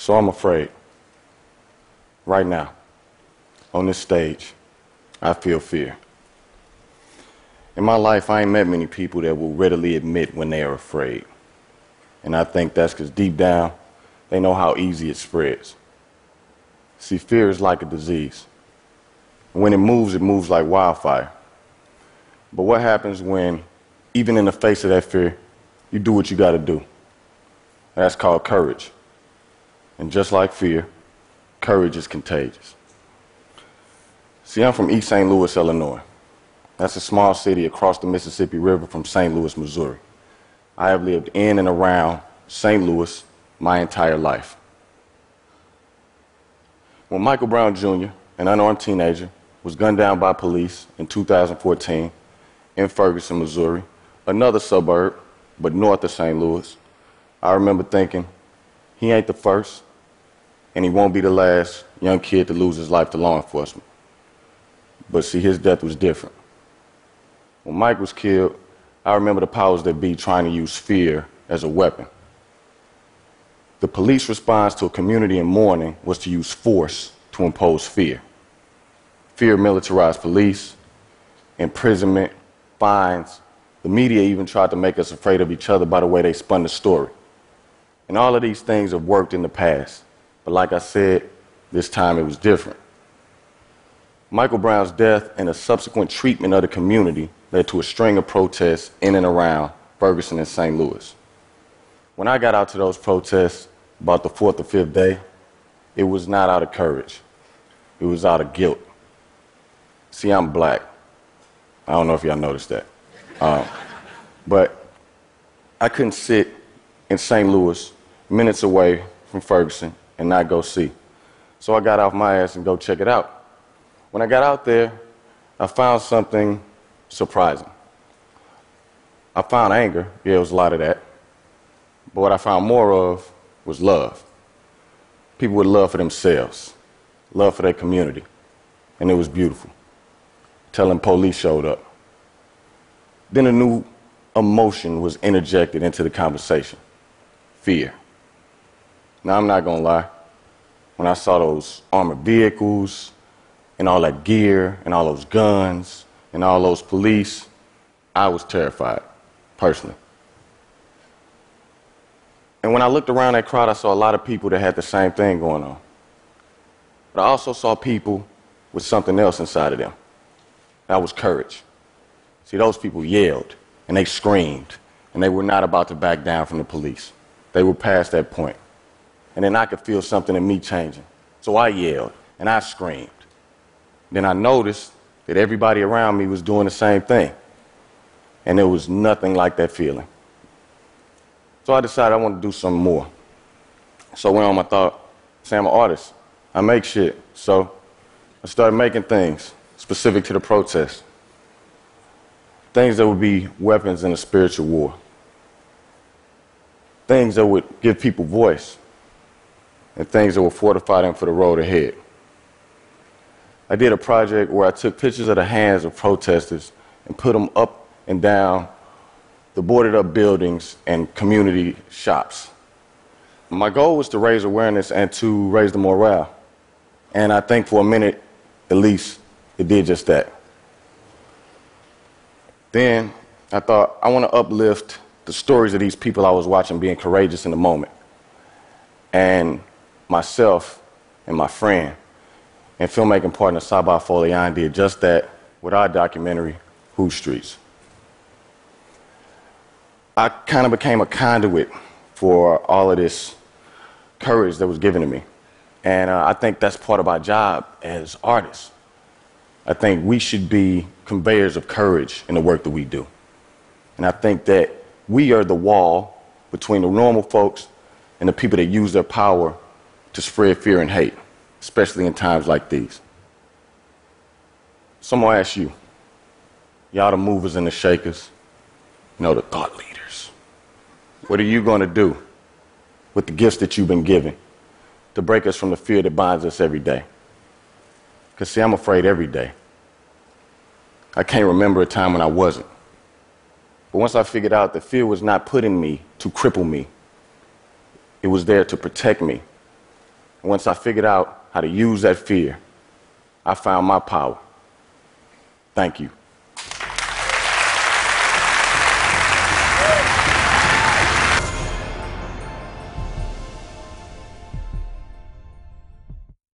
So I'm afraid. Right now, on this stage, I feel fear. In my life, I ain't met many people that will readily admit when they are afraid. And I think that's because deep down, they know how easy it spreads. See, fear is like a disease. When it moves, it moves like wildfire. But what happens when, even in the face of that fear, you do what you got to do? That's called courage. And just like fear, courage is contagious. See, I'm from East St. Louis, Illinois. That's a small city across the Mississippi River from St. Louis, Missouri. I have lived in and around St. Louis my entire life. When Michael Brown Jr., an unarmed teenager, was gunned down by police in 2014 in Ferguson, Missouri, another suburb, but north of St. Louis, I remember thinking, he ain't the first, and he won't be the last young kid to lose his life to law enforcement. But see, his death was different. When Mike was killed, I remember the powers that be trying to use fear as a weapon. The police response to a community in mourning was to use force to impose fear. Fear militarized police, imprisonment, fines. The media even tried to make us afraid of each other by the way they spun the story. And all of these things have worked in the past. But like I said, this time it was different. Michael Brown's death and the subsequent treatment of the community led to a string of protests in and around Ferguson and St. Louis. When I got out to those protests about the fourth or fifth day, it was not out of courage, it was out of guilt. See, I'm black. I don't know if y'all noticed that. Um, but I couldn't sit in St. Louis, minutes away from Ferguson, and not go see. So I got off my ass and go check it out. When I got out there, I found something surprising. I found anger. Yeah, it was a lot of that. But what I found more of was love. People with love for themselves, love for their community. And it was beautiful. Telling police showed up. Then a new emotion was interjected into the conversation fear. Now, I'm not going to lie. When I saw those armored vehicles and all that gear and all those guns, and all those police, I was terrified, personally. And when I looked around that crowd, I saw a lot of people that had the same thing going on. But I also saw people with something else inside of them. That was courage. See, those people yelled and they screamed, and they were not about to back down from the police. They were past that point. And then I could feel something in me changing. So I yelled and I screamed. Then I noticed that everybody around me was doing the same thing. And there was nothing like that feeling. So I decided I want to do something more. So I went on my thought, say I'm an artist. I make shit. So I started making things specific to the protest. Things that would be weapons in a spiritual war. Things that would give people voice. And things that would fortify them for the road ahead. I did a project where I took pictures of the hands of protesters and put them up and down the boarded up buildings and community shops. My goal was to raise awareness and to raise the morale. And I think for a minute, at least, it did just that. Then I thought, I want to uplift the stories of these people I was watching being courageous in the moment. And myself and my friend and filmmaking partner Sabaah Folayan did just that with our documentary, Whose Streets. I kind of became a conduit for all of this courage that was given to me. And uh, I think that's part of our job as artists. I think we should be conveyors of courage in the work that we do. And I think that we are the wall between the normal folks and the people that use their power to spread fear and hate especially in times like these. Someone ask you, y'all the movers and the shakers, you know, the thought leaders. What are you going to do with the gifts that you've been given to break us from the fear that binds us every day? Because, see, I'm afraid every day. I can't remember a time when I wasn't. But once I figured out that fear was not putting me to cripple me, it was there to protect me And once I figured out how to use that fear, I found my power. Thank you.